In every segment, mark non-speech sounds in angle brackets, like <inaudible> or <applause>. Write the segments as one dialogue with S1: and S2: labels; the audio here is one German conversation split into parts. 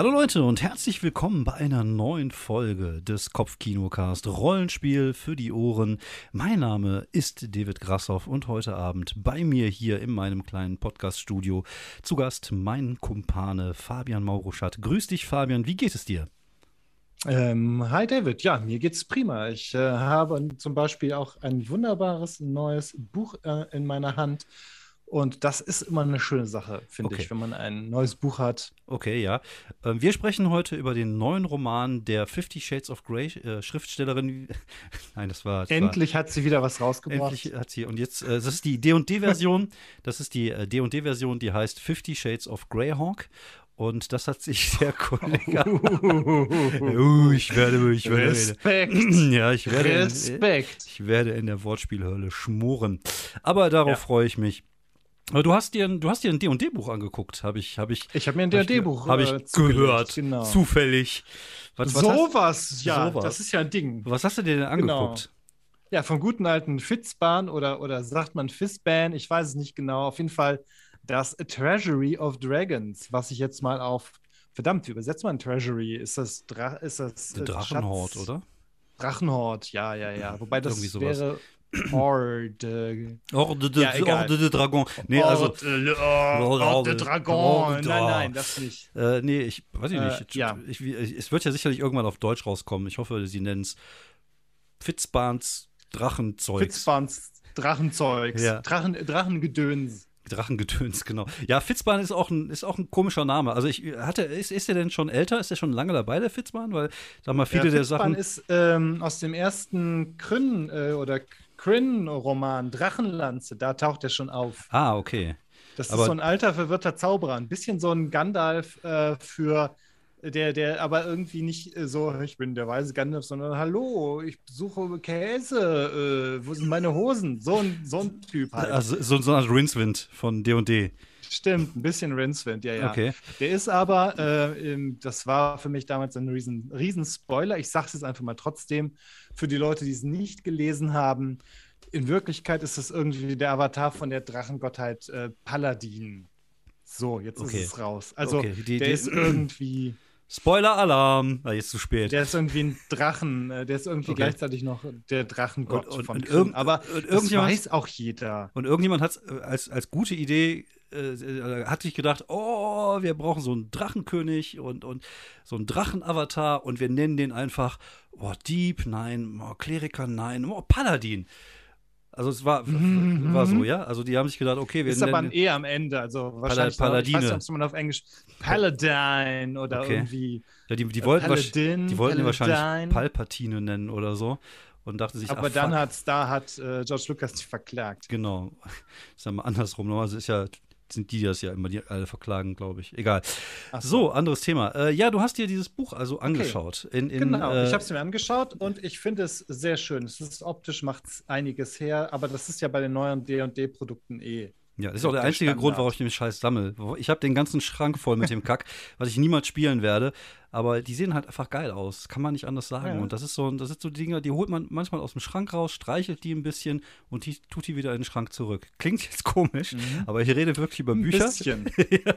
S1: Hallo Leute und herzlich willkommen bei einer neuen Folge des Kopfkinocast Rollenspiel für die Ohren. Mein Name ist David Grassoff und heute Abend bei mir hier in meinem kleinen Podcaststudio zu Gast mein Kumpane Fabian Mauruschat. Grüß dich Fabian, wie geht es dir?
S2: Ähm, hi David, ja, mir geht's prima. Ich äh, habe zum Beispiel auch ein wunderbares neues Buch äh, in meiner Hand und das ist immer eine schöne Sache, finde
S1: Okay.
S2: ich, wenn man ein neues Buch hat.
S1: Okay, ja. Ähm, Wir sprechen heute über den neuen Roman der Fifty Shades of Grey äh, Schriftstellerin. <laughs> Nein, das war. Das war
S2: Endlich hat sie wieder was rausgebracht.
S1: Endlich hat sie. Und jetzt, äh, das ist die D&D-Version. <laughs> Das ist die äh, D&D-Version, die heißt Fifty Shades of Greyhawk. Und das hat sich <laughs> der Kollege. uh, ich werde, ich werde,
S2: Respekt. <clears throat>
S1: ja, ich werde, in,
S2: Respekt.
S1: ich werde in der Wortspielhölle schmoren. Aber darauf
S2: Ja.
S1: freue ich mich. Aber du hast dir, ein- du hast dir ein D&D-Buch angeguckt, habe ich, habe ich,
S2: Ich habe mir ein
S1: hab
S2: D&D-Buch
S1: habe ich
S2: äh, zugelegt,
S1: gehört,
S2: Genau.
S1: zufällig. Was, was, hast,
S2: Sowas, ja,
S1: Sowas.
S2: das ist ja ein Ding.
S1: was hast du dir denn
S2: Genau.
S1: angeguckt?
S2: Ja, vom guten alten Fitzban oder, oder sagt man Fizzban, ich weiß es nicht genau. Auf jeden Fall das Treasury of Dragons, was ich jetzt mal auf. Verdammt, wie übersetzt man Treasury? Ist das, Dra ist das äh,
S1: Drachenhort,
S2: Schatz?
S1: oder?
S2: Drachenhort, ja, ja, ja. Wobei das
S1: Irgendwie sowas.
S2: wäre Horde.
S1: Horde de,
S2: Ja.
S1: Horde de Dragon. Nee, also,
S2: Horde, oh, Horde Dragon.
S1: Horde.
S2: Nein, nein, das nicht.
S1: Äh, nee, ich weiß ich
S2: Äh,
S1: nicht.
S2: ja.
S1: Ich, ich, es wird ja sicherlich irgendwann auf Deutsch rauskommen. Ich hoffe, sie nennen es Fitzbahns Drachenzeugs.
S2: Fitzbans Drachenzeugs.
S1: Ja.
S2: Drachen, Drachengedöns.
S1: Drachengedöns, genau. Ja, Fitzbahn ist auch ein, ist auch ein komischer Name. Also ich hatte, ist, ist der denn schon älter? Ist der schon lange dabei, der Fitzbahn? Weil, sag mal, viele
S2: ja,
S1: der Sachen.
S2: ist ähm, aus dem ersten Kryn äh, oder Kryn-Roman Drachenlanze. Da taucht er schon auf.
S1: ah, okay.
S2: Das
S1: Aber-
S2: ist so ein alter, verwirrter Zauberer. Ein bisschen so ein Gandalf äh, für der, der aber irgendwie nicht äh, so, ich bin der weise Gandalf, sondern hallo, ich suche Käse, äh, wo sind meine Hosen? So ein, so ein Typ halt.
S1: Also, so, so eine Art Rincewind von D&D.
S2: Stimmt, ein bisschen Rincewind, ja, ja.
S1: Okay.
S2: Der ist aber, äh, das war für mich damals ein riesen, riesen Spoiler. Ich sage es jetzt einfach mal trotzdem, für die Leute, die es nicht gelesen haben. In Wirklichkeit ist es irgendwie der Avatar von der Drachengottheit äh, Paladin. So, jetzt
S1: Okay.
S2: ist es raus. Also,
S1: Okay, die-
S2: der
S1: die-
S2: ist irgendwie,
S1: Spoiler-Alarm! Ah, jetzt zu spät.
S2: der ist irgendwie ein Drachen, äh, der ist irgendwie
S1: Okay.
S2: gleichzeitig noch der Drachengott
S1: Und- und-
S2: von
S1: irgend-
S2: Aber
S1: und
S2: das
S1: irgendjemand-
S2: weiß auch jeder.
S1: Und irgendjemand hat es als, als gute Idee, äh, äh, hat sich gedacht, oh, wir brauchen so einen Drachenkönig und, und so einen Drachenavatar und wir nennen den einfach, oh, Dieb, nein, oh, Kleriker, nein, oh, Paladin. Also es war,
S2: Mhm,
S1: war so,
S2: mhm.
S1: ja? Also die haben sich gedacht, okay, wir
S2: Ist aber ein E am Ende, also wahrscheinlich.
S1: Paladine.
S2: Ich weiß nicht, man auf Englisch Paladin oder
S1: Okay.
S2: irgendwie.
S1: ja, die, die wollten, wahrsch-
S2: Paladin,
S1: die wollten ihn wahrscheinlich. Palpatine nennen oder so und dachte sich,
S2: Aber
S1: ah,
S2: dann hat's, da hat äh, George Lucas dich verklagt.
S1: Genau. <laughs> Ist ja mal andersrum. Normalerweise ist ja, sind die das ja immer, die alle verklagen, glaube ich. Egal.
S2: Ach
S1: So, anderes Thema. Äh, ja, du hast dir dieses Buch also angeschaut. In, in,
S2: Genau,
S1: äh,
S2: ich habe es mir angeschaut und ich finde es sehr schön. Es ist optisch macht einiges her, aber das ist ja bei den neuen D&D-Produkten eh.
S1: Ja, das ist auch der
S2: der
S1: einzige Grund,
S2: Standard.
S1: warum ich den Scheiß sammle. Ich habe den ganzen Schrank voll mit dem Kack, <laughs> was ich niemals spielen werde. Aber die sehen halt einfach geil aus. Kann man nicht anders sagen.
S2: Ja.
S1: Und das ist so, das sind so Dinge, die holt man manchmal aus dem Schrank raus, streichelt die ein bisschen und die tut die wieder in den Schrank zurück. Klingt jetzt komisch, aber ich rede wirklich über
S2: Ein
S1: Bücher.
S2: bisschen. <laughs>
S1: Ja.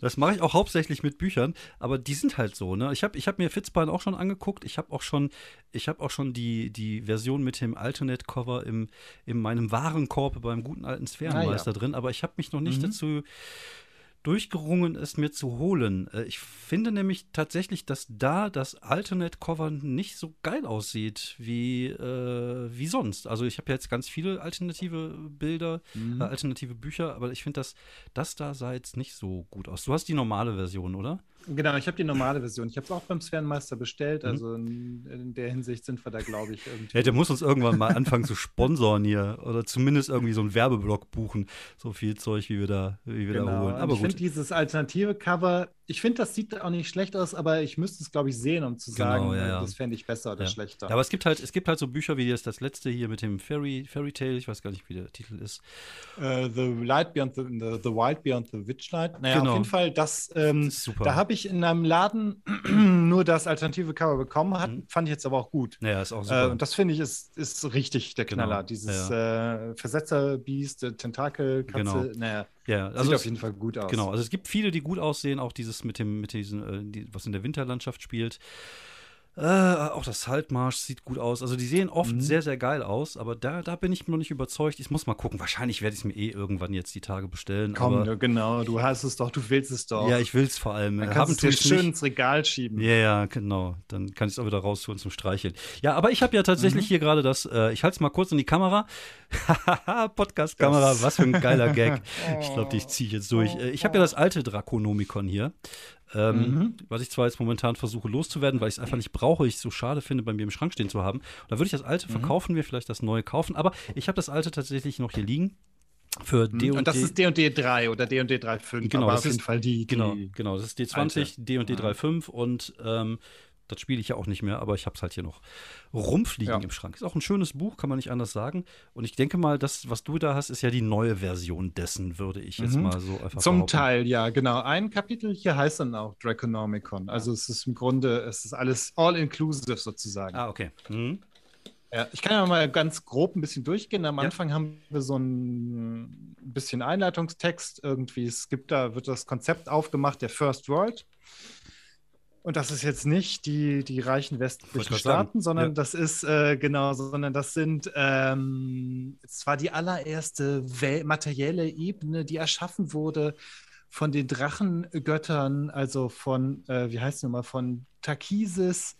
S1: Das mache ich auch hauptsächlich mit Büchern, aber die sind halt so, ne? Ich habe ich hab mir Fitzbahn auch schon angeguckt. Ich habe auch schon, ich habe auch schon die, die Version mit dem Alternate-Cover im, in meinem Warenkorb beim guten alten Sphärenmeister drin, aber ich habe mich noch nicht
S2: Mhm.
S1: dazu durchgerungen, es mir zu holen. Äh, Ich finde nämlich tatsächlich, dass da das Alternate-Cover nicht so geil aussieht wie, äh, wie sonst. Also ich habe jetzt ganz viele alternative Bilder,
S2: Mhm.
S1: äh, alternative Bücher, aber ich finde, dass das da sah jetzt nicht so gut aus. Du hast die normale Version, oder?
S2: Genau, ich habe die normale Version. Ich habe es auch beim Sphärenmeister bestellt.
S1: Mhm.
S2: Also in, in der Hinsicht sind wir da, glaube ich, irgendwie.
S1: Ja, der muss uns irgendwann mal anfangen zu sponsoren hier oder zumindest irgendwie so einen Werbeblock buchen. So viel Zeug, wie wir da, wie wir da
S2: Genau.
S1: holen.
S2: Und
S1: Aber
S2: ich finde dieses alternative Cover, ich finde, das sieht auch nicht schlecht aus, aber ich müsste es, glaube ich, sehen, um zu
S1: Genau,
S2: sagen,
S1: ja,
S2: äh,
S1: ja.
S2: das fände ich besser oder
S1: Ja.
S2: schlechter.
S1: Ja, aber es gibt halt, es gibt halt so Bücher wie jetzt das letzte hier mit dem Fairy, Fairy Tale, ich weiß gar nicht, wie der Titel ist.
S2: Äh, the Light Beyond the, the, the Wild Beyond the Witchlight. Naja,
S1: Genau.
S2: auf jeden Fall, das, ähm,
S1: Das
S2: da habe ich in einem Laden <clears throat> nur das alternative Cover bekommen, hat,
S1: Mhm.
S2: fand ich jetzt aber auch gut.
S1: Naja, ist auch
S2: Äh,
S1: super.
S2: und das finde ich ist, ist richtig der
S1: Genau.
S2: Knaller. Dieses äh, Versetzerbiest, äh, Tentakelkatze,
S1: Genau.
S2: naja.
S1: Ja, also
S2: Sieht
S1: es-
S2: auf jeden Fall gut aus.
S1: Genau, also es gibt viele, die gut aussehen, auch dieses mit dem, mit diesen, äh, die, was in der Winterlandschaft spielt. Äh, auch das Saltmarsch sieht gut aus. Also die sehen oft
S2: Mhm.
S1: sehr, sehr geil aus, aber da, da bin ich noch nicht überzeugt. Ich muss mal gucken. Wahrscheinlich werde ich es mir eh irgendwann jetzt die Tage bestellen.
S2: Komm, du, genau, du hast es doch, du willst es doch.
S1: Ja, ich will es vor allem.
S2: Dann
S1: Haben
S2: kannst du es schön
S1: nicht.
S2: ins Regal schieben.
S1: Ja, ja, genau. Dann kann ich es auch wieder rausholen zum Streicheln. Ja, aber ich habe ja tatsächlich
S2: Mhm.
S1: hier gerade das, äh, ich halte es mal kurz in die Kamera. <laughs> Podcast-Kamera, was für ein geiler Gag. <laughs> Ich glaube, die ziehe ich jetzt durch. Äh, Ich habe ja das alte Draconomicon hier. Ähm,
S2: Mhm.
S1: Was ich zwar jetzt momentan versuche loszuwerden, weil ich es einfach nicht brauche, ich es so schade finde, bei mir im Schrank stehen zu haben. Und da würde ich das alte
S2: Mhm.
S1: verkaufen, mir vielleicht das neue kaufen. Aber ich habe das alte tatsächlich noch hier liegen. Für D
S2: Mhm. Und das ist D&D 3 oder D&D 3.5,
S1: Genau,
S2: aber
S1: das
S2: auf jeden
S1: ist-
S2: Fall die, die
S1: Genau, genau. Das ist D20,
S2: alte.
S1: D und D35 und ähm, das spiele ich ja auch nicht mehr, aber ich habe es halt hier noch rumfliegen
S2: Ja.
S1: im Schrank. Ist auch ein schönes Buch, kann man nicht anders sagen. Und ich denke mal, das, was du da hast, ist ja die neue Version dessen, würde ich jetzt
S2: Mhm.
S1: mal so einfach
S2: Zum
S1: behaupten.
S2: Teil, ja, genau. Ein Kapitel hier heißt dann auch Draconomicon. Also es ist im Grunde, es ist alles all-inclusive sozusagen.
S1: Ah, okay. Mhm.
S2: Ja, ich kann ja mal ganz grob ein bisschen durchgehen. Am
S1: Ja.
S2: Anfang haben wir so ein bisschen Einleitungstext irgendwie. Es gibt da, wird das Konzept aufgemacht, der First World. Und das ist jetzt nicht die, die reichen westlichen Staaten, sondern
S1: Ja.
S2: das ist, äh, genau, sondern das sind ähm, zwar die allererste Wel materielle Ebene, die erschaffen wurde von den Drachengöttern, also von, äh, wie heißt es nochmal, von Takisis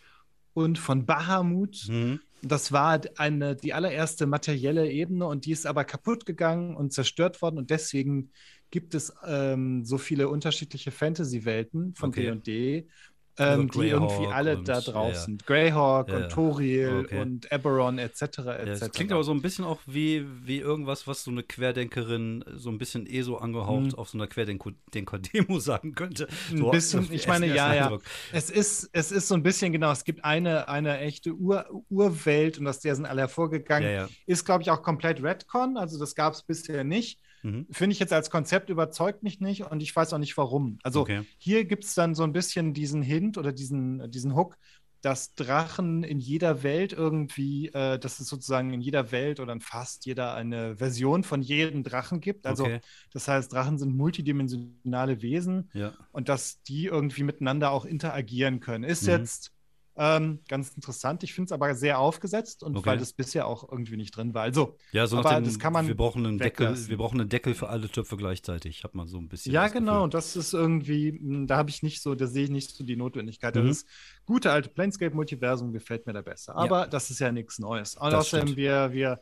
S2: und von Bahamut.
S1: Mhm.
S2: Das war eine, die allererste materielle Ebene und die ist aber kaputt gegangen und zerstört worden und deswegen gibt es ähm, so viele unterschiedliche Fantasy-Welten von
S1: Okay.
S2: D&D,
S1: Also
S2: ähm, die irgendwie alle
S1: und-
S2: da
S1: ja,
S2: drauf
S1: ja.
S2: sind. Greyhawk
S1: Ja, ja.
S2: und Toriel
S1: Okay.
S2: und Eberron etc.
S1: Ja,
S2: etc.
S1: das klingt aber so ein bisschen auch wie, wie irgendwas, was so eine Querdenkerin so ein bisschen eh so angehaucht
S2: Mhm.
S1: auf so einer Querdenker-Demo <laughs> sagen könnte.
S2: Ein
S1: So
S2: bisschen,
S1: auf den
S2: ich meine,
S1: ersten
S2: ja, ja. Es ist, es ist so ein bisschen, genau, es gibt eine, eine echte Ur, Urwelt und aus der sind alle hervorgegangen.
S1: Ja, ja.
S2: Ist, glaube ich, auch komplett Redcon, also das gab es bisher nicht.
S1: Mhm.
S2: Finde ich jetzt als Konzept überzeugt mich nicht und ich weiß auch nicht warum. Also
S1: Okay.
S2: hier gibt es dann so ein bisschen diesen Hint oder diesen, diesen Hook, dass Drachen in jeder Welt irgendwie, äh, dass es sozusagen in jeder Welt oder in fast jeder eine Version von jedem Drachen gibt. Also
S1: okay.
S2: das heißt, Drachen sind multidimensionale Wesen
S1: Ja.
S2: und dass die irgendwie miteinander auch interagieren können. Ist
S1: Mhm.
S2: jetzt ähm, ganz interessant. Ich finde es aber sehr aufgesetzt und
S1: Okay.
S2: weil das bisher auch irgendwie nicht drin war. Also,
S1: Ja, so
S2: Aber
S1: dem,
S2: das kann man
S1: wir brauchen einen Deckel, wir brauchen einen Deckel für alle Töpfe gleichzeitig. Hat man so ein bisschen.
S2: ja,
S1: das
S2: genau. Das ist irgendwie, mh, da habe ich nicht so, da sehe ich nicht so die Notwendigkeit.
S1: Mhm.
S2: Das gute alte Planescape-Multiversum gefällt mir da besser. Aber das ist ja nichts Neues. Und außerdem, wir, wir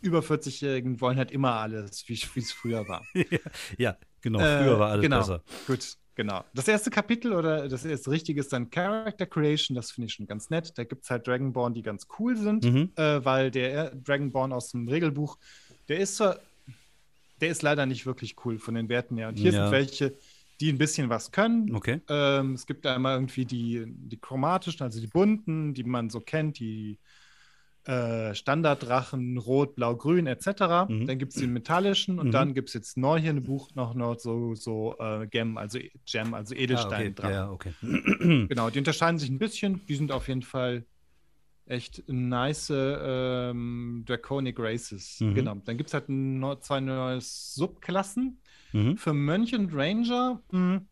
S2: über 40-Jährigen wollen halt immer alles, wie es früher war. <laughs>
S1: ja, genau.
S2: Äh,
S1: Früher war alles
S2: genau.
S1: besser.
S2: Gut, genau. Das erste Kapitel oder das erste richtige ist dann Character Creation. Das finde ich schon ganz nett. Da gibt es halt Dragonborn, die ganz cool sind,
S1: Mhm.
S2: äh, weil der Dragonborn aus dem Regelbuch, der ist zwar, der ist leider nicht wirklich cool von den Werten her. Und hier
S1: Ja.
S2: sind welche, die ein bisschen was können.
S1: Okay.
S2: Ähm, es gibt da immer irgendwie die, die chromatischen, also die bunten, die man so kennt, die äh, Standarddrachen, Rot, Blau, Grün etc.
S1: Mhm.
S2: Dann gibt es die metallischen und
S1: Mhm.
S2: dann gibt es jetzt neu hier in dem Buch noch, noch so, so äh, Gem, also Gem, also
S1: Ah, okay. Ja, okay. <clears throat>
S2: Genau, die unterscheiden sich ein bisschen. Die sind auf jeden Fall echt nice ähm, Draconic Races.
S1: Mhm.
S2: Genau. Dann gibt es halt no, zwei neue Subklassen.
S1: Mhm.
S2: Für Mönch und Ranger, mh,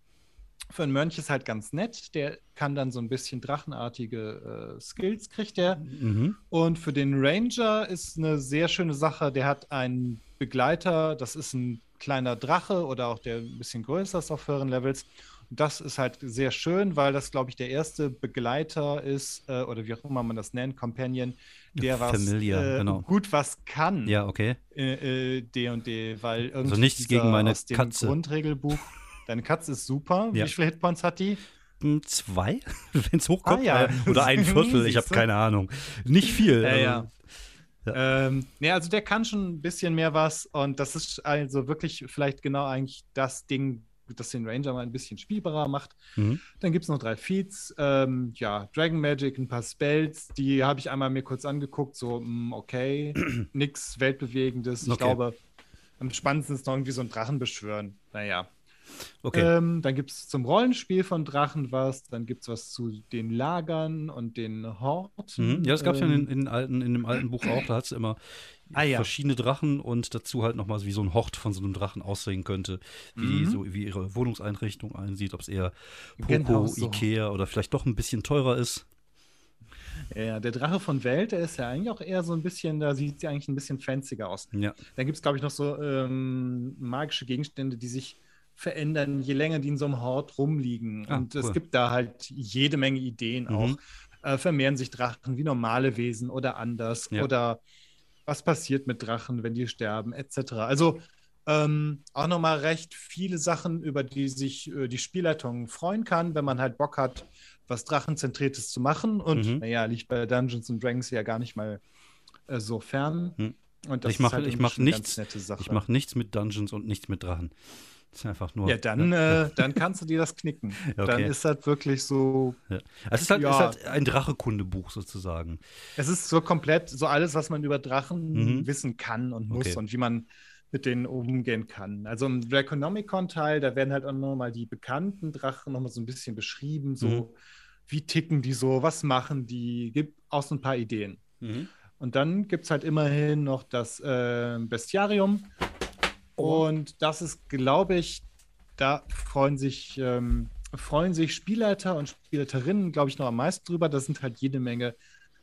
S2: für einen Mönch ist halt ganz nett. Der kann dann so ein bisschen drachenartige äh, Skills, kriegt der.
S1: Mhm.
S2: Und für den Ranger ist eine sehr schöne Sache. Der hat einen Begleiter, das ist ein kleiner Drache oder auch der ein bisschen größer ist auf höheren Levels. Und das ist halt sehr schön, weil das, glaube ich, der erste Begleiter ist, äh, oder wie auch immer man das nennt, Companion, der was
S1: Familiar,
S2: äh,
S1: genau.
S2: gut was kann
S1: Ja, okay.
S2: äh, äh, D&D, weil irgendwie
S1: Also nichts gegen meine
S2: aus dem
S1: Katze.
S2: Grundregelbuch, deine Katze ist super.
S1: Ja.
S2: Wie viele Hitpoints hat die?
S1: Hm, Zwei, <laughs> wenn es hochkommt.
S2: Ah, ja.
S1: äh, Oder ein <laughs> Viertel, ich habe keine Ahnung. Nicht viel.
S2: Ja,
S1: also-
S2: ja. Ähm, nee, also der kann schon ein bisschen mehr was und das ist also wirklich vielleicht genau eigentlich das Ding, das den Ranger mal ein bisschen spielbarer macht.
S1: Mhm.
S2: Dann gibt es noch drei Feats. Ähm, ja, Dragon Magic, ein paar Spells, die habe ich einmal mir kurz angeguckt, so, mh, okay, <clears throat> nix Weltbewegendes. Ich
S1: Okay.
S2: glaube, am spannendsten ist noch irgendwie so ein Drachen beschwören. Naja.
S1: Okay.
S2: Ähm, dann gibt es zum Rollenspiel von Drachen was, dann gibt es was zu den Lagern und den Horten.
S1: Mhm. Ja, das gab es ja in,
S2: Ähm,
S1: in, alten, in dem alten Buch auch. Da hat es immer
S2: Ah, ja.
S1: verschiedene Drachen und dazu halt nochmal wie so ein Hort von so einem Drachen aussehen könnte, wie, die
S2: Mhm.
S1: so, wie ihre Wohnungseinrichtung einsieht, ob es eher Poco,
S2: Genau so.
S1: Ikea oder vielleicht doch ein bisschen teurer ist.
S2: Ja, der Drache von Welt, der ist ja eigentlich auch eher so ein bisschen, da sieht sie eigentlich ein bisschen fancier aus.
S1: Ja.
S2: Dann gibt es, glaube ich, noch so ähm, magische Gegenstände, die sich verändern, je länger die in so einem Hort rumliegen.
S1: Ah,
S2: und
S1: cool.
S2: es gibt da halt jede Menge Ideen
S1: Mhm.
S2: auch. Äh, vermehren sich Drachen wie normale Wesen oder anders?
S1: Ja.
S2: Oder was passiert mit Drachen, wenn die sterben, etc. Also ähm, auch nochmal recht viele Sachen, über die sich äh, die Spielleitung freuen kann, wenn man halt Bock hat, was Drachenzentriertes zu machen. Und
S1: Mhm.
S2: naja, liegt bei Dungeons and Dragons ja gar nicht mal äh, so fern.
S1: Hm.
S2: Und das
S1: Ich mach-
S2: ist halt
S1: ich mach nichts-
S2: Ganz nette Sache.
S1: Ich mache nichts mit Dungeons und nichts mit Drachen. Das ist einfach nur.
S2: ja, dann, Äh, dann kannst du dir das knicken. <laughs> Dann
S1: Okay.
S2: ist das wirklich so.
S1: Ja. Es ist halt,
S2: Ja.
S1: ist halt ein Drachekundebuch sozusagen.
S2: Es ist so komplett so alles, was man über Drachen
S1: Mhm.
S2: wissen kann und muss
S1: Okay.
S2: und wie man mit denen umgehen kann. Also im Draconomicon-Teil, da werden halt auch nochmal die bekannten Drachen nochmal so ein bisschen beschrieben, so
S1: Mhm.
S2: wie ticken die so, was machen die, gibt auch so ein paar Ideen.
S1: Mhm.
S2: Und dann gibt es halt immerhin noch das äh, Bestiarium.
S1: Oh.
S2: Und das ist, glaube ich, da freuen sich, ähm, freuen sich Spielleiter und Spielleiterinnen, glaube ich, noch am meisten drüber. Das sind halt jede Menge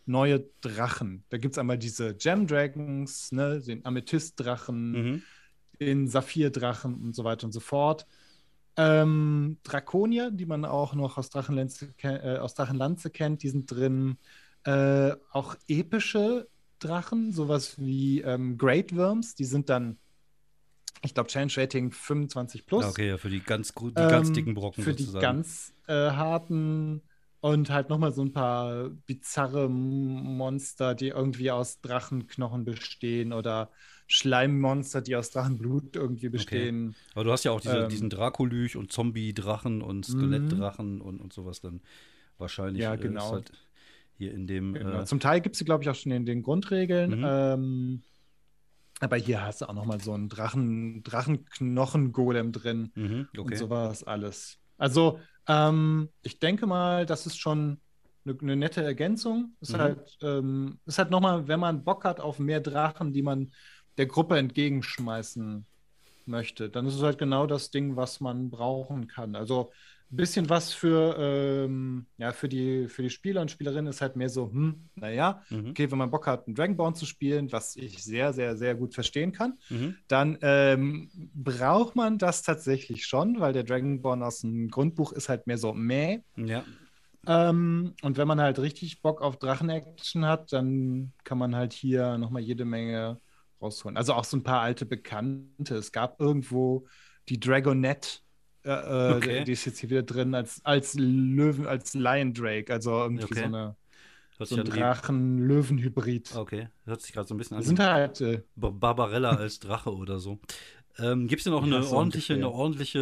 S2: neue Drachen. Da gibt es einmal diese Gem Dragons, ne, den Amethyst-Drachen,
S1: Mhm.
S2: den Saphir-Drachen und so weiter und so fort. Ähm, Drakonier, die man auch noch aus Drachenlanze, äh, aus Drachenlanze kennt, die sind drin. Äh, auch epische Drachen, sowas wie ähm, Great Worms, die sind dann, ich glaube, Change Rating 25 plus.
S1: Okay, ja, für die ganz, die ganz
S2: Ähm,
S1: dicken Brocken
S2: Für die
S1: sozusagen.
S2: ganz äh, harten und halt nochmal so ein paar bizarre Monster, die irgendwie aus Drachenknochen bestehen oder Schleimmonster, die aus Drachenblut irgendwie bestehen.
S1: Aber du hast ja auch diese,
S2: Ähm,
S1: diesen Dracolich und Zombie-Drachen und Skelettdrachen und, und sowas dann wahrscheinlich.
S2: Ja,
S1: äh,
S2: genau.
S1: halt hier in dem.
S2: Genau.
S1: Äh,
S2: Zum Teil gibt es sie, glaube ich, auch schon in den Grundregeln.
S1: Mhm.
S2: Ähm, aber hier hast du auch nochmal so einen Drachen, Drachenknochen-Golem drin.
S1: mhm,
S2: und
S1: okay.
S2: sowas alles. Also, ähm, ich denke mal, das ist schon eine, eine nette Ergänzung. Ist
S1: Mhm.
S2: halt, ähm, ist halt nochmal, wenn man Bock hat auf mehr Drachen, die man der Gruppe entgegenschmeißen möchte, dann ist es halt genau das Ding, was man brauchen kann. Also ein bisschen was für, ähm, ja, für die, für die Spieler und Spielerinnen ist halt mehr so, hm, naja,
S1: Mhm,
S2: okay, wenn man Bock hat, einen Dragonborn zu spielen, was ich sehr, sehr, sehr gut verstehen kann,
S1: mhm,
S2: dann ähm, braucht man das tatsächlich schon, weil der Dragonborn aus dem Grundbuch ist halt mehr so meh.
S1: ja.
S2: Ähm, und wenn man halt richtig Bock auf Drachen-Action hat, dann kann man halt hier nochmal jede Menge rausholen. Also auch so ein paar alte Bekannte. Es gab irgendwo die Dragonette, äh,
S1: Okay.
S2: die ist jetzt hier wieder drin als, als Löwen, als Lion Drake, also irgendwie
S1: Okay.
S2: so, eine, so ein Drachen-Löwen-Hybrid.
S1: Okay, hört sich gerade so ein bisschen an.
S2: Sind halt, äh,
S1: Ba- Barbarella als Drache oder so. Ähm, Gibt es denn auch eine ordentliche, eine ordentliche,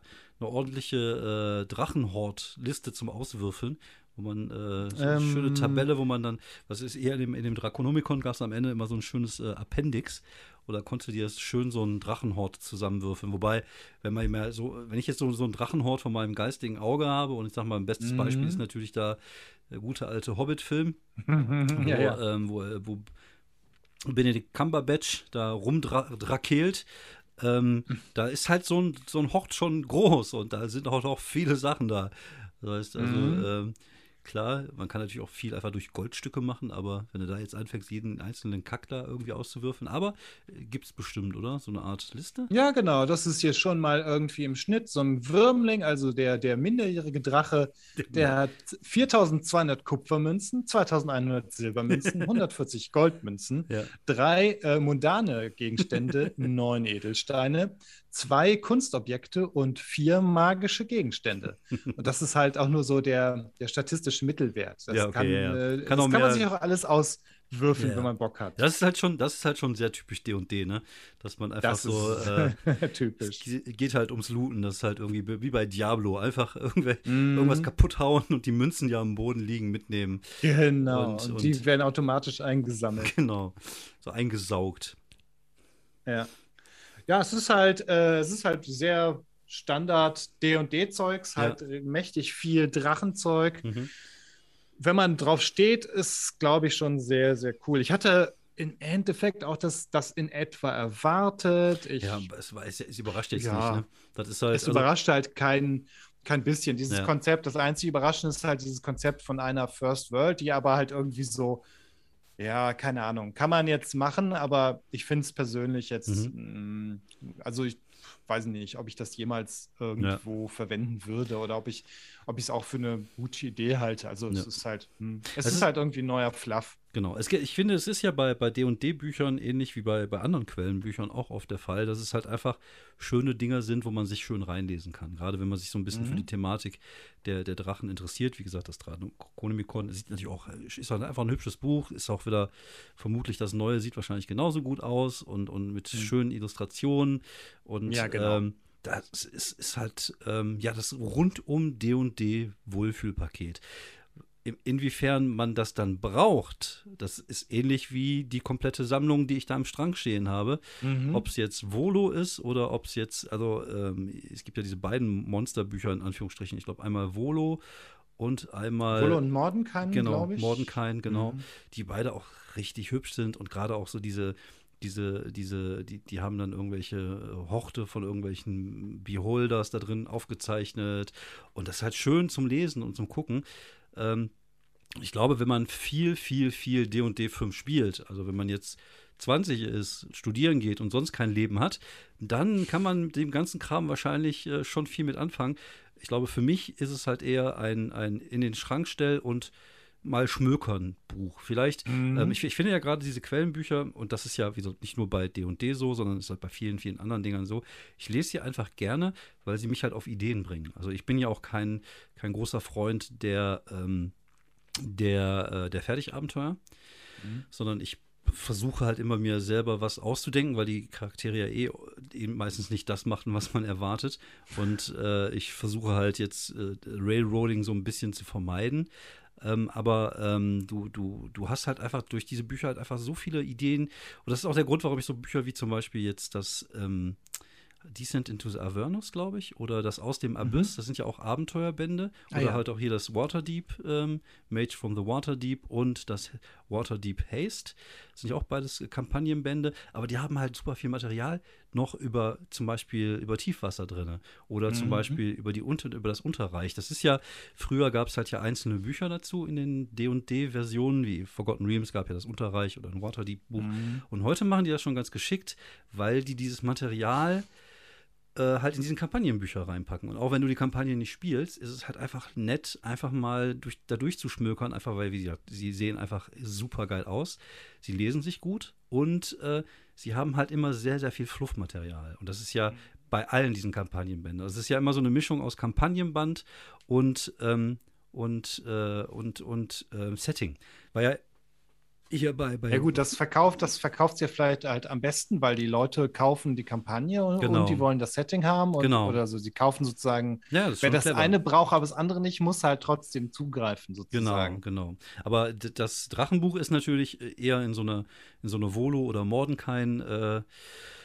S1: äh, eine ordentliche äh, Drachenhort-Liste zum Auswürfeln? Wo man äh, so eine
S2: Ähm.
S1: schöne Tabelle, wo man dann, was ist eher in dem, in dem Draconomicon gab es am Ende immer so ein schönes äh, Appendix. Oder konnte dir schön so einen Drachenhort zusammenwürfeln. Wobei, wenn man immer so, wenn ich jetzt so, so einen Drachenhort von meinem geistigen Auge habe, und ich sag mal, ein bestes
S2: Mhm.
S1: Beispiel ist natürlich da der gute alte Hobbit-Film, <laughs>
S2: ja,
S1: wo,
S2: ja.
S1: Ähm, wo, äh, wo Benedict Cumberbatch da rumdrakelt. Ähm, da ist halt so ein, so ein Hort schon groß und da sind auch, auch viele Sachen da. Das heißt, also,
S2: Mhm.
S1: ähm, klar, man kann natürlich auch viel einfach durch Goldstücke machen, aber wenn du da jetzt anfängst, jeden einzelnen Kack da irgendwie auszuwürfeln, aber äh, gibt es bestimmt, oder? So eine Art Liste?
S2: Ja, genau. Das ist hier schon mal irgendwie im Schnitt so ein Würmling, also der, der minderjährige Drache, der hat 4200 Kupfermünzen, 2100 Silbermünzen, <laughs> 140 Goldmünzen,
S1: Ja.
S2: drei äh, mundane Gegenstände, <laughs> neun Edelsteine, zwei Kunstobjekte und vier magische Gegenstände. <laughs> Und das ist halt auch nur so der, der statistische Mittelwert. Das
S1: Ja, okay,
S2: kann,
S1: ja,
S2: äh,
S1: Kann
S2: das kann man sich auch alles auswürfeln,
S1: Ja.
S2: wenn man Bock hat.
S1: Das ist halt schon, das ist halt schon sehr typisch D&D, ne? Dass man einfach
S2: Das
S1: so,
S2: ist
S1: äh, <laughs>
S2: typisch.
S1: Es geht halt ums Looten, das ist halt irgendwie wie bei Diablo. Einfach
S2: Mhm.
S1: irgendwas kaputt hauen und die Münzen, die am Boden liegen, mitnehmen.
S2: Genau,
S1: Und-
S2: und,
S1: und-
S2: die werden automatisch eingesammelt. <laughs>
S1: Genau. So eingesaugt.
S2: Ja. Ja, es ist halt, äh, es ist halt sehr Standard D&D-Zeugs, halt ja. mächtig viel Drachenzeug. Mhm. Wenn man drauf steht, ist, glaube ich, schon sehr, sehr cool. Ich hatte im Endeffekt auch das, das in etwa erwartet. Ich,
S1: ja, es, war, es, es überrascht jetzt
S2: ja,
S1: nicht. Ne?
S2: Das ist halt, es also, überrascht halt kein, kein bisschen. Dieses ja. Konzept, das einzige Überraschende ist halt dieses Konzept von einer First World, die aber halt irgendwie so, ja, keine Ahnung, kann man jetzt machen, aber ich finde es persönlich jetzt, mhm. mh, mm, also ich weiß nicht, ob ich das jemals irgendwo ja. verwenden würde oder ob ich ob ich es auch für eine gute Idee halte. Also es ist halt, hm, es, es ist, halt irgendwie ein neuer Fluff.
S1: Genau. Es, ich finde, es ist ja bei, bei D&D-Büchern ähnlich wie bei, bei anderen Quellenbüchern auch oft der Fall, dass es halt einfach schöne Dinger sind, wo man sich schön reinlesen kann. Gerade wenn man sich so ein bisschen mhm. für die Thematik der, der Drachen interessiert. Wie gesagt, das Chronomikon sieht natürlich auch, ist halt einfach ein hübsches Buch, ist auch wieder vermutlich das Neue, sieht wahrscheinlich genauso gut aus und, und mit mhm. schönen Illustrationen und
S2: ja, genau. Ähm,
S1: das ist, ist halt ähm, ja das rundum D&D Wohlfühlpaket. Inwiefern man das dann braucht, das ist ähnlich wie die komplette Sammlung, die ich da im Strang stehen habe. Mhm. Ob es jetzt Volo ist oder ob es jetzt, also ähm, es gibt ja diese beiden Monsterbücher in Anführungsstrichen. Ich glaube einmal Volo und einmal.
S2: Volo und Mordenkain,
S1: genau, glaube ich. Mordenkain, genau. Mhm. Die beide auch richtig hübsch sind und gerade auch so diese diese, diese, die, die haben dann irgendwelche äh, Horte von irgendwelchen Beholders da drin aufgezeichnet. Und das ist halt schön zum Lesen und zum Gucken. Ähm, ich glaube, wenn man viel, viel, viel D&D 5 spielt, also wenn man jetzt 20 ist, studieren geht und sonst kein Leben hat, dann kann man mit dem ganzen Kram wahrscheinlich äh, schon viel mit anfangen. Ich glaube, für mich ist es halt eher ein, ein in den Schrank stell und mal schmökern Buch. Vielleicht, mhm. ähm, ich, ich, finde ja gerade diese Quellenbücher, und das ist ja wie so, nicht nur bei D&D so, sondern es ist halt bei vielen, vielen anderen Dingern so, ich lese sie einfach gerne, weil sie mich halt auf Ideen bringen. Also ich bin ja auch kein, kein großer Freund der, ähm, der, äh, der Fertigabenteuer, mhm. sondern ich versuche halt immer mir selber was auszudenken, weil die Charaktere ja eh eben meistens nicht das machen, was man erwartet. Und äh, ich versuche halt jetzt äh, Railroading so ein bisschen zu vermeiden. Ähm, aber ähm, du, du, du hast halt einfach durch diese Bücher halt einfach so viele Ideen. Und das ist auch der Grund, warum ich so Bücher wie zum Beispiel jetzt das ähm, Descent into the Avernus, glaube ich, oder das Aus dem Abyss, mhm. das sind ja auch Abenteuerbände. Ah, oder ja. halt auch hier das Waterdeep, ähm, Mage from the Waterdeep und das Waterdeep Haste. Das sind ja auch beides Kampagnenbände, aber die haben halt super viel Material noch über zum Beispiel über Tiefwasser drin oder mhm. zum Beispiel über, die Unter über das Unterreich. Das ist ja, früher gab es halt ja einzelne Bücher dazu in den D&D-Versionen, wie Forgotten Realms gab ja das Unterreich oder ein Waterdeep-Buch. Mhm. Und heute machen die das schon ganz geschickt, weil die dieses Material äh, halt in diesen Kampagnenbücher reinpacken. Und auch wenn du die Kampagne nicht spielst, ist es halt einfach nett, einfach mal durch, da durchzuschmökern, einfach weil, wie gesagt, sie sehen einfach super geil aus. Sie lesen sich gut und äh, sie haben halt immer sehr, sehr viel Fluffmaterial. Und das ist ja bei allen diesen Kampagnenbänden. Es ist ja immer so eine Mischung aus Kampagnenband und, ähm, und, äh, und, und äh, Setting. Weil ja hier bei, bei
S2: ja gut, das verkauft, das verkauft ja vielleicht halt am besten, weil die Leute kaufen die Kampagne und, genau. und die wollen das Setting haben und,
S1: genau.
S2: oder so. Sie kaufen sozusagen, ja, das wer das clever. eine braucht, aber das andere nicht, muss halt trotzdem zugreifen sozusagen.
S1: Genau, genau. Aber das Drachenbuch ist natürlich eher in so eine, in so eine Volo oder Mordenkain äh,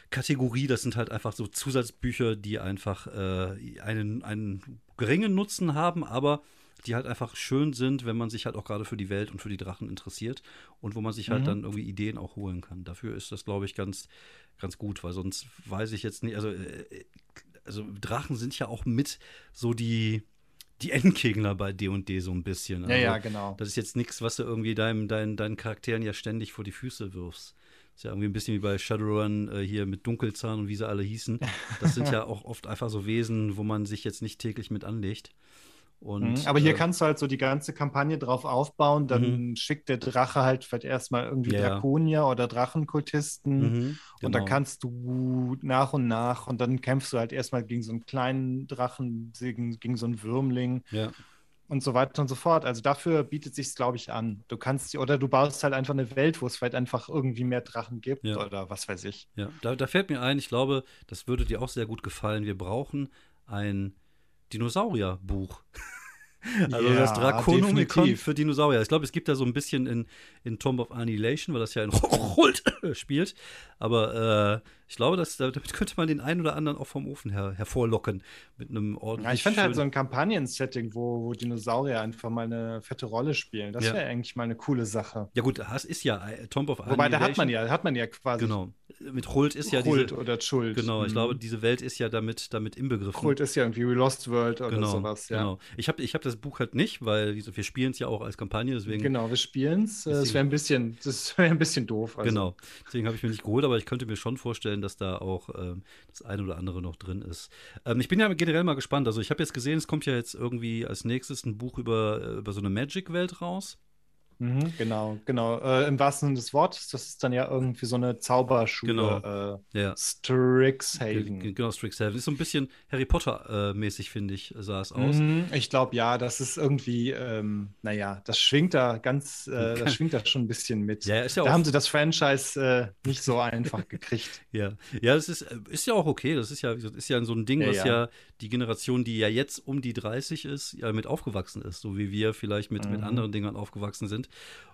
S1: Kategorie. Das sind halt einfach so Zusatzbücher, die einfach äh, einen, einen geringen Nutzen haben, aber die halt einfach schön sind, wenn man sich halt auch gerade für die Welt und für die Drachen interessiert und wo man sich halt mhm. dann irgendwie Ideen auch holen kann. Dafür ist das, glaube ich, ganz, ganz gut, weil sonst weiß ich jetzt nicht, also, äh, also Drachen sind ja auch mit so die, die Endgegner bei D&D so ein bisschen.
S2: Also, ja, ja, genau.
S1: Das ist jetzt nichts, was du irgendwie deinem, deinen, deinen Charakteren ja ständig vor die Füße wirfst. Das ist ja irgendwie ein bisschen wie bei Shadowrun äh, hier mit Dunkelzahn und wie sie alle hießen. Das sind <laughs> ja auch oft einfach so Wesen, wo man sich jetzt nicht täglich mit anlegt. Und,
S2: mhm, aber hier äh, kannst du halt so die ganze Kampagne drauf aufbauen. Dann mhm. schickt der Drache halt vielleicht erstmal irgendwie ja. Drakonier oder Drachenkultisten. Mhm, genau. Und dann genau. kannst du nach und nach und dann kämpfst du halt erstmal gegen so einen kleinen Drachen, gegen, gegen so einen Würmling.
S1: Ja.
S2: Und so weiter und so fort. Also dafür bietet sich glaube ich, an. Du kannst, oder du baust halt einfach eine Welt, wo es vielleicht einfach irgendwie mehr Drachen gibt ja. oder was weiß ich.
S1: Ja, da, da fällt mir ein, ich glaube, das würde dir auch sehr gut gefallen. Wir brauchen ein Dinosaurierbuch. <laughs> Also
S2: Ja,
S1: das Draconomicon für Dinosaurier. Ich glaube, es gibt da so ein bisschen in, in Tomb of Annihilation, weil das ja in <laughs> Holt <laughs> spielt. Aber äh, ich glaube, dass, damit könnte man den einen oder anderen auch vom Ofen her, hervorlocken. Mit einem ordentlichen.
S2: Ja, ich fand halt so ein Kampagnen-Setting, wo, wo Dinosaurier einfach mal eine fette Rolle spielen. Das
S1: Ja.
S2: wäre eigentlich mal eine coole Sache.
S1: Ja, gut, das ist ja äh, Tomb of
S2: Wobei, da hat man
S1: Annihilation.
S2: ja, hat man ja quasi
S1: Genau. Mit Hult ist ja
S2: Kult
S1: diese.
S2: oder Schuld.
S1: Genau, ich
S2: Mhm.
S1: glaube, diese Welt ist ja damit, damit inbegriffen.
S2: Kult ist ja irgendwie We Lost World oder
S1: genau,
S2: sowas, ja.
S1: genau. Ich habe ich hab das Buch halt nicht, weil wir spielen es ja auch als Kampagne, deswegen.
S2: Genau, wir spielen es. Das wäre ein bisschen, das <laughs> wäre ein bisschen doof. Also.
S1: Genau. Deswegen habe ich mir nicht geholt, aber ich könnte mir schon vorstellen, dass da auch ähm, das eine oder andere noch drin ist. Ähm, ich bin ja generell mal gespannt. Also ich habe jetzt gesehen, es kommt ja jetzt irgendwie als nächstes ein Buch über, äh, über so eine Magic-Welt raus.
S2: Mhm, genau, genau. Äh, Im wahrsten Sinne des Wortes, das ist dann ja irgendwie so eine Zauberschule.
S1: Genau.
S2: Äh,
S1: Ja.
S2: Strixhaven.
S1: Ge- Genau, Strixhaven. Ist so ein bisschen Harry Potter-mäßig, finde ich, sah es aus.
S2: Mhm, ich glaube, ja, das ist irgendwie, ähm, naja, das schwingt da ganz, äh, <laughs> das schwingt da schon ein bisschen mit.
S1: Ja, ja
S2: da haben sie das Franchise äh, nicht so einfach gekriegt. <laughs>
S1: Ja, ja, das ist, äh, ist ja auch okay. Das ist ja, ist ja so ein Ding, was
S2: ja.
S1: Die Generation, die ja jetzt um die 30 ist, ja mit aufgewachsen ist, so wie wir vielleicht mit, mit
S2: Mhm.
S1: anderen Dingern aufgewachsen sind.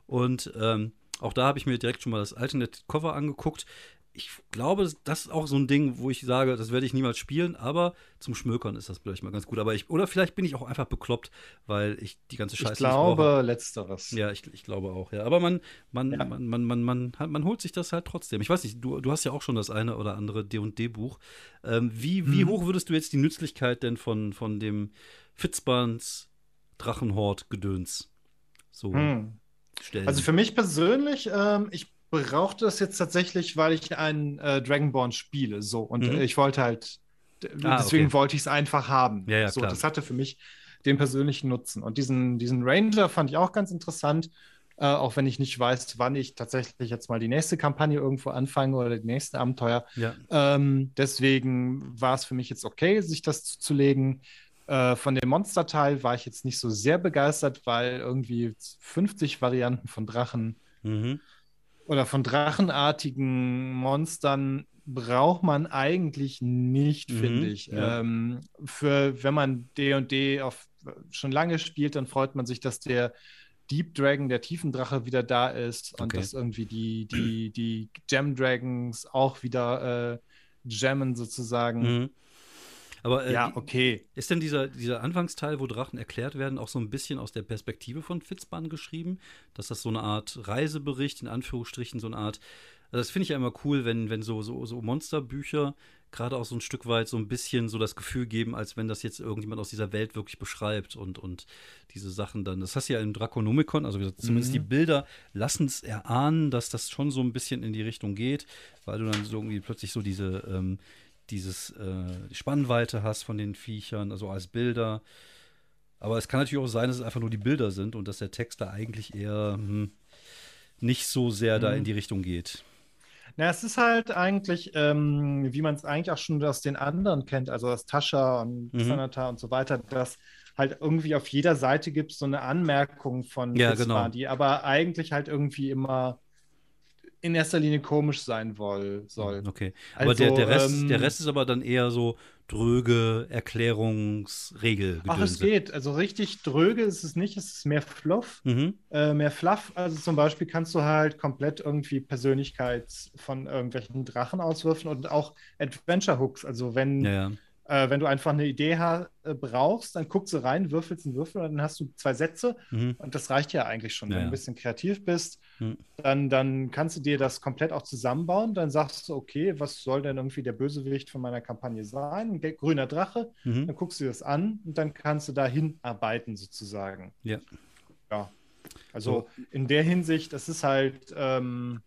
S1: Und ähm, auch da habe ich mir direkt schon mal das Alternate Cover angeguckt. Ich glaube, das- ist auch so ein Ding, wo ich sage, das werde ich niemals spielen, aber zum Schmökern ist das vielleicht mal ganz gut. Aber ich, oder vielleicht bin ich auch einfach bekloppt, weil ich die ganze Scheiße
S2: Ich glaube, letzteres.
S1: Ja, ich, ich glaube auch, ja. Aber man, man,
S2: Ja.
S1: man, man, man, man, man holt sich das halt trotzdem. Ich weiß nicht, du, du hast ja auch schon das eine oder andere D&D-Buch. Ähm, wie, wie
S2: Mhm.
S1: hoch würdest du jetzt die Nützlichkeit denn von, von dem Fitzbans Drachenhort-Gedöns so
S2: Hm.
S1: stellen?
S2: Also für mich persönlich, ähm, ich brauchte das jetzt tatsächlich, weil ich einen äh, Dragonborn spiele. So. Und
S1: Mhm.
S2: äh, ich wollte halt,
S1: Ah,
S2: deswegen
S1: okay.
S2: wollte ich es einfach haben.
S1: Ja, ja,
S2: so,
S1: klar.
S2: das hatte für mich den persönlichen Nutzen. Und diesen, diesen Ranger fand ich auch ganz interessant. Äh, auch wenn ich nicht weiß, wann ich tatsächlich jetzt mal die nächste Kampagne irgendwo anfange oder die nächsten Abenteuer.
S1: ja.
S2: Ähm, deswegen war es für mich jetzt okay, sich das zuzulegen. Äh, von dem Monsterteil war ich jetzt nicht so sehr begeistert, weil irgendwie 50 Varianten von Drachen
S1: Mhm.
S2: Oder von drachenartigen Monstern braucht man eigentlich nicht,
S1: Mhm,
S2: finde ich.
S1: ja.
S2: Ähm, für wenn man D&D auf schon lange spielt, dann freut man sich, dass der Deep Dragon, der Tiefendrache, wieder da ist und
S1: Okay.
S2: dass irgendwie die, die, die Gem Dragons auch wieder äh, gemmen sozusagen.
S1: Mhm. Aber äh,
S2: Ja, okay.
S1: ist denn dieser, dieser Anfangsteil, wo Drachen erklärt werden, auch so ein bisschen aus der Perspektive von Fitzban geschrieben? Dass das so eine Art Reisebericht, in Anführungsstrichen, so eine Art. Also das finde ich ja immer cool, wenn, wenn so, so, so Monsterbücher gerade auch so ein Stück weit so ein bisschen so das Gefühl geben, als wenn das jetzt irgendjemand aus dieser Welt wirklich beschreibt und, und diese Sachen dann. Das hast du ja im Draconomicon, also gesagt, zumindest
S2: Mhm.
S1: die Bilder lassen es erahnen, dass das schon so ein bisschen in die Richtung geht, weil du dann so irgendwie plötzlich so diese, ähm, dieses äh, die Spannweite hast von den Viechern, also als Bilder. Aber es kann natürlich auch sein, dass es einfach nur die Bilder sind und dass der Text da eigentlich eher hm, nicht so sehr da
S2: Mhm.
S1: in die Richtung geht.
S2: Na, es ist halt eigentlich, ähm, wie man es eigentlich auch schon aus den anderen kennt, also aus Tascha und
S1: Mhm.
S2: Xanatar und so weiter, dass halt irgendwie auf jeder Seite gibt es so eine Anmerkung von
S1: Ja,
S2: Fitzbar,
S1: genau.
S2: die aber eigentlich halt irgendwie immer in erster Linie komisch sein woll, soll.
S1: Okay. Aber der,
S2: Also,
S1: der, Rest,
S2: ähm,
S1: der Rest ist aber dann eher so dröge Erklärungsregel.
S2: Ach, es geht. Also richtig dröge ist es nicht, es ist mehr Fluff.
S1: Mhm.
S2: Äh, mehr Fluff, also zum Beispiel kannst du halt komplett irgendwie Persönlichkeit von irgendwelchen Drachen auswürfen und auch Adventure Hooks. Also wenn
S1: Ja, ja.
S2: Äh, wenn du einfach eine Idee ha äh, brauchst, dann guckst du rein, würfelst einen Würfel und dann hast du zwei Sätze
S1: Mhm.
S2: und das reicht ja eigentlich schon.
S1: Ja,
S2: Wenn du ein bisschen kreativ bist,
S1: Mhm.
S2: dann, dann kannst du dir das komplett auch zusammenbauen. Dann sagst du, okay, was soll denn irgendwie der Bösewicht von meiner Kampagne sein? Ein grüner Drache.
S1: Mhm.
S2: Dann guckst du dir das an und dann kannst du da hinarbeiten sozusagen.
S1: Ja.
S2: Ja. Also in der Hinsicht, das ist halt, ähm,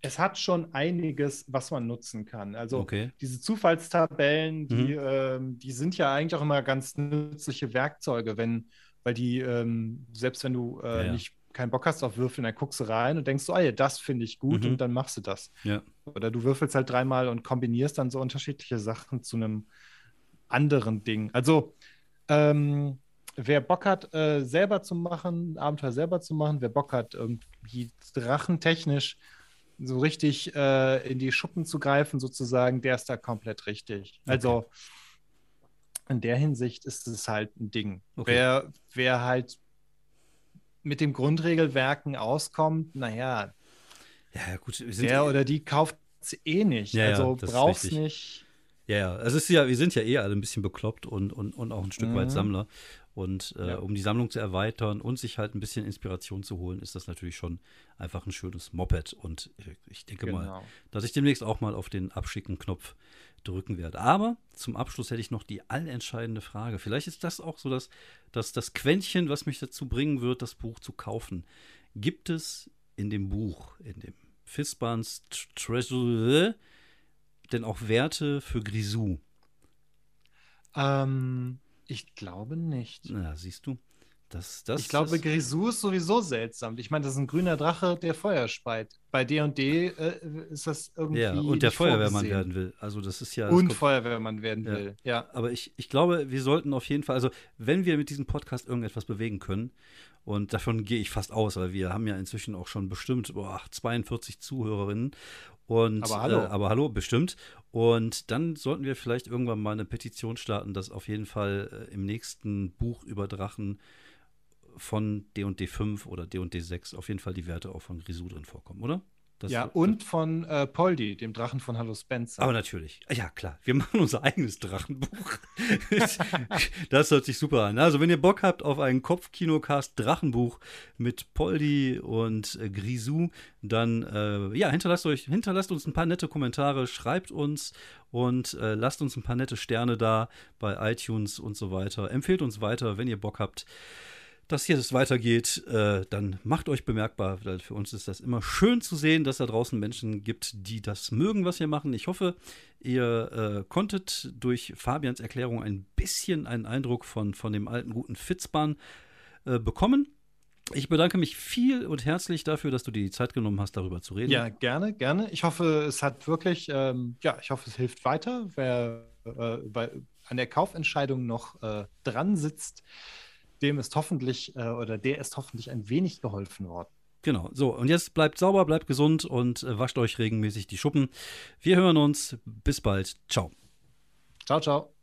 S2: es hat schon einiges, was man nutzen kann. Also
S1: Okay.
S2: diese Zufallstabellen, die,
S1: Mhm.
S2: ähm, die sind ja eigentlich auch immer ganz nützliche Werkzeuge, wenn, weil die, ähm, selbst wenn du äh,
S1: Ja, ja.
S2: nicht keinen Bock hast auf Würfeln, dann guckst du rein und denkst so, ah ja, das finde ich gut
S1: Mhm.
S2: und dann machst du das.
S1: Ja.
S2: Oder du würfelst halt dreimal und kombinierst dann so unterschiedliche Sachen zu einem anderen Ding. Also, ähm, wer Bock hat, äh, selber zu machen, Abenteuer selber zu machen, wer Bock hat, irgendwie drachentechnisch so richtig äh, in die Schuppen zu greifen, sozusagen, der ist da komplett richtig. Also, in der Hinsicht ist es halt ein Ding. Okay. Wer, wer halt mit dem Grundregelwerken auskommt, naja,
S1: ja, gut,
S2: der eh oder die kauft es eh nicht. Ja, also ja, brauchst nicht.
S1: Ja, ja, also es ist ja, wir sind ja eh alle ein bisschen bekloppt und, und, und auch ein Stück mhm. weit Sammler. Und äh, ja. um die Sammlung zu erweitern und sich halt ein bisschen Inspiration zu holen, ist das natürlich schon einfach ein schönes Moped. Und ich denke genau. mal, dass ich demnächst auch mal auf den Abschicken-Knopf drücken werde. Aber zum Abschluss hätte ich noch die allentscheidende Frage. Vielleicht ist das auch so das, das, das Quäntchen, was mich dazu bringen wird, das Buch zu kaufen. Gibt es in dem Buch, in dem Fistbans Treasure, denn auch Werte für Grisou?
S2: Ähm, ich glaube nicht.
S1: Na, siehst du. Das, das,
S2: ich glaube, Grisou ist sowieso seltsam. Ich meine, das ist ein grüner Drache, der Feuer speit. Bei D&D äh, ist das irgendwie
S1: Ja, und der Feuerwehrmann werden will. Also das ist ja...
S2: Und Feuerwehrmann werden
S1: ja.
S2: will, ja.
S1: Aber ich, ich glaube, wir sollten auf jeden Fall, also wenn wir mit diesem Podcast irgendetwas bewegen können, und davon gehe ich fast aus, weil wir haben ja inzwischen auch schon bestimmt boah, 42 Zuhörerinnen. Und,
S2: aber hallo. Äh,
S1: aber hallo, bestimmt. Und dann sollten wir vielleicht irgendwann mal eine Petition starten, dass auf jeden Fall äh, im nächsten Buch über Drachen von D&D 5 oder D&D 6 auf jeden Fall die Werte auch von Grisou drin vorkommen, oder?
S2: Das, ja, und von äh, Poldi, dem Drachen von Hallo Spencer.
S1: Aber natürlich. Ja, klar. Wir machen unser eigenes Drachenbuch. <laughs> das hört sich super an. Also, wenn ihr Bock habt auf ein Kopfkinocast Drachenbuch mit Poldi und äh, Grisou, dann äh, ja, hinterlasst euch, hinterlasst uns ein paar nette Kommentare, schreibt uns und äh, lasst uns ein paar nette Sterne da bei iTunes und so weiter. Empfehlt uns weiter, wenn ihr Bock habt dass hier das weitergeht, äh, dann macht euch bemerkbar, weil für uns ist das immer schön zu sehen, dass da draußen Menschen gibt, die das mögen, was wir machen. Ich hoffe, ihr äh, konntet durch Fabians Erklärung ein bisschen einen Eindruck von, von dem alten guten Fitzbahn äh, bekommen. Ich bedanke mich viel und herzlich dafür, dass du dir die Zeit genommen hast, darüber zu reden.
S2: Ja, gerne, gerne. Ich hoffe, es hat wirklich, ähm, ja, ich hoffe, es hilft weiter, wer äh, bei, an der Kaufentscheidung noch äh, dran sitzt dem ist hoffentlich äh, oder der ist hoffentlich ein wenig geholfen worden.
S1: Genau, so und jetzt bleibt sauber, bleibt gesund und äh, wascht euch regelmäßig die Schuppen. Wir hören uns. Bis bald. Ciao.
S2: Ciao, ciao.